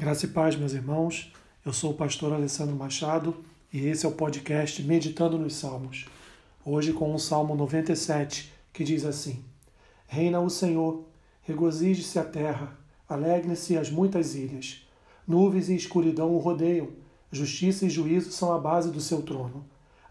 Graça e paz, meus irmãos. Eu sou o pastor Alessandro Machado e esse é o podcast Meditando nos Salmos. Hoje com o Salmo 97, que diz assim: Reina o Senhor, regozije-se a terra, alegrem-se as muitas ilhas. Nuvens e escuridão o rodeiam, justiça e juízo são a base do seu trono.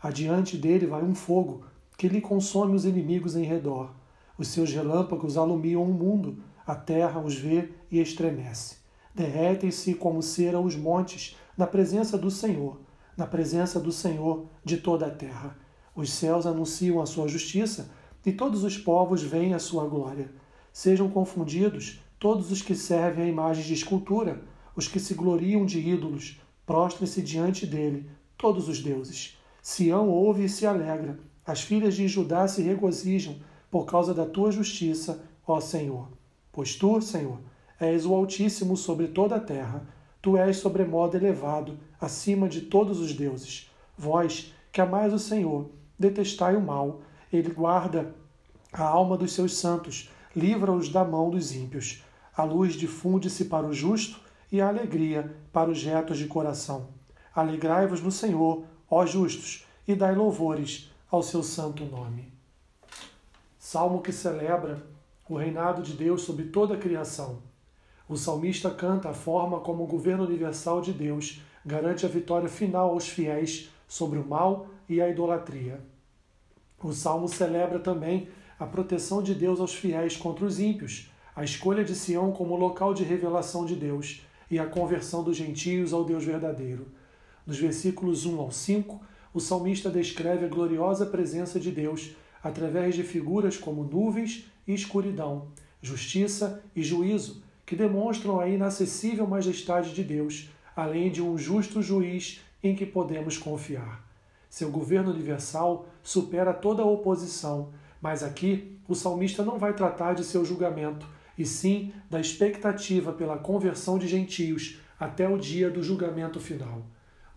Adiante dele vai um fogo que lhe consome os inimigos em redor. Os seus relâmpagos alumiam o mundo, a terra os vê e estremece. Derretem-se como cera os montes na presença do Senhor, na presença do Senhor de toda a terra. Os céus anunciam a sua justiça e todos os povos veem a sua glória. Sejam confundidos todos os que servem a imagens de escultura, os que se gloriam de ídolos, prostrem-se diante dele, todos os deuses. Sião ouve e se alegra, as filhas de Judá se regozijam por causa da tua justiça, ó Senhor. Pois tu, Senhor, és o Altíssimo sobre toda a terra. Tu és sobremodo elevado, acima de todos os deuses. Vós, que amais o Senhor, detestai o mal. Ele guarda a alma dos seus santos, livra-os da mão dos ímpios. A luz difunde-se para o justo e a alegria para os retos de coração. Alegrai-vos no Senhor, ó justos, e dai louvores ao seu santo nome. Salmo que celebra o reinado de Deus sobre toda a criação. O salmista canta a forma como o governo universal de Deus garante a vitória final aos fiéis sobre o mal e a idolatria. O salmo celebra também a proteção de Deus aos fiéis contra os ímpios, a escolha de Sião como local de revelação de Deus e a conversão dos gentios ao Deus verdadeiro. Nos versículos 1 ao 5, o salmista descreve a gloriosa presença de Deus através de figuras como nuvens e escuridão, justiça e juízo, que demonstram a inacessível majestade de Deus, além de um justo juiz em que podemos confiar. Seu governo universal supera toda oposição, mas aqui o salmista não vai tratar de seu julgamento, e sim da expectativa pela conversão de gentios até o dia do julgamento final.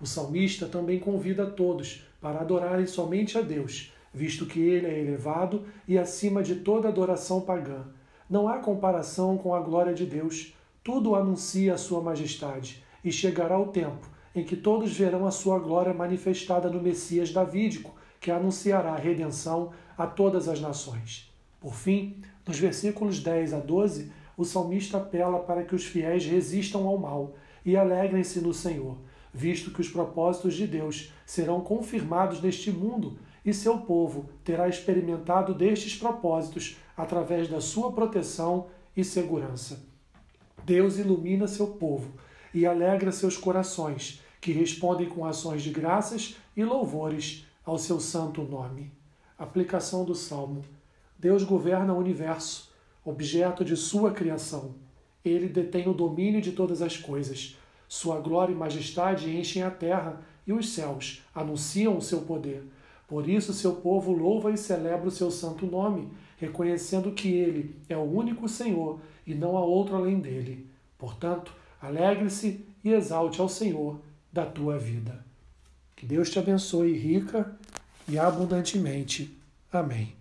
O salmista também convida a todos para adorarem somente a Deus, visto que ele é elevado e acima de toda adoração pagã não há comparação com a glória de Deus. Tudo anuncia a sua majestade, e chegará o tempo em que todos verão a sua glória manifestada no Messias davídico, que anunciará a redenção a todas as nações. Por fim, nos versículos 10 a 12, o salmista apela para que os fiéis resistam ao mal e alegrem-se no Senhor, visto que os propósitos de Deus serão confirmados neste mundo e seu povo terá experimentado destes propósitos através da sua proteção e segurança. Deus ilumina seu povo e alegra seus corações, que respondem com ações de graças e louvores ao seu santo nome. Aplicação do Salmo. Deus governa o universo, objeto de sua criação. Ele detém o domínio de todas as coisas. Sua glória e majestade enchem a terra e os céus anunciam o seu poder. Por isso, seu povo louva e celebra o seu santo nome, reconhecendo que ele é o único Senhor e não há outro além dele. Portanto, alegre-se e exalte ao Senhor da tua vida. Que Deus te abençoe rica e abundantemente. Amém.